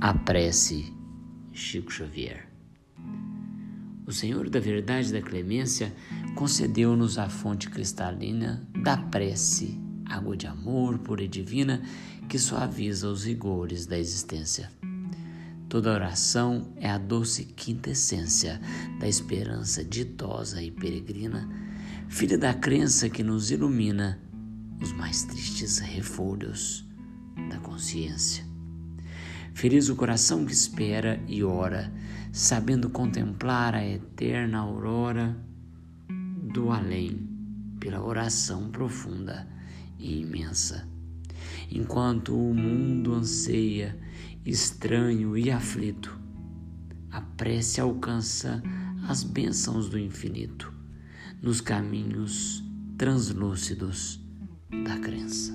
A prece, Chico Xavier. O Senhor da Verdade e da Clemência concedeu-nos a fonte cristalina da prece, água de amor pura e divina que suaviza os rigores da existência. Toda oração é a doce quintessência da esperança ditosa e peregrina, filha da crença que nos ilumina os mais tristes refolhos da consciência. Feliz o coração que espera e ora, sabendo contemplar a eterna aurora do além pela oração profunda e imensa. Enquanto o mundo anseia, estranho e aflito, a prece alcança as bênçãos do infinito nos caminhos translúcidos da crença.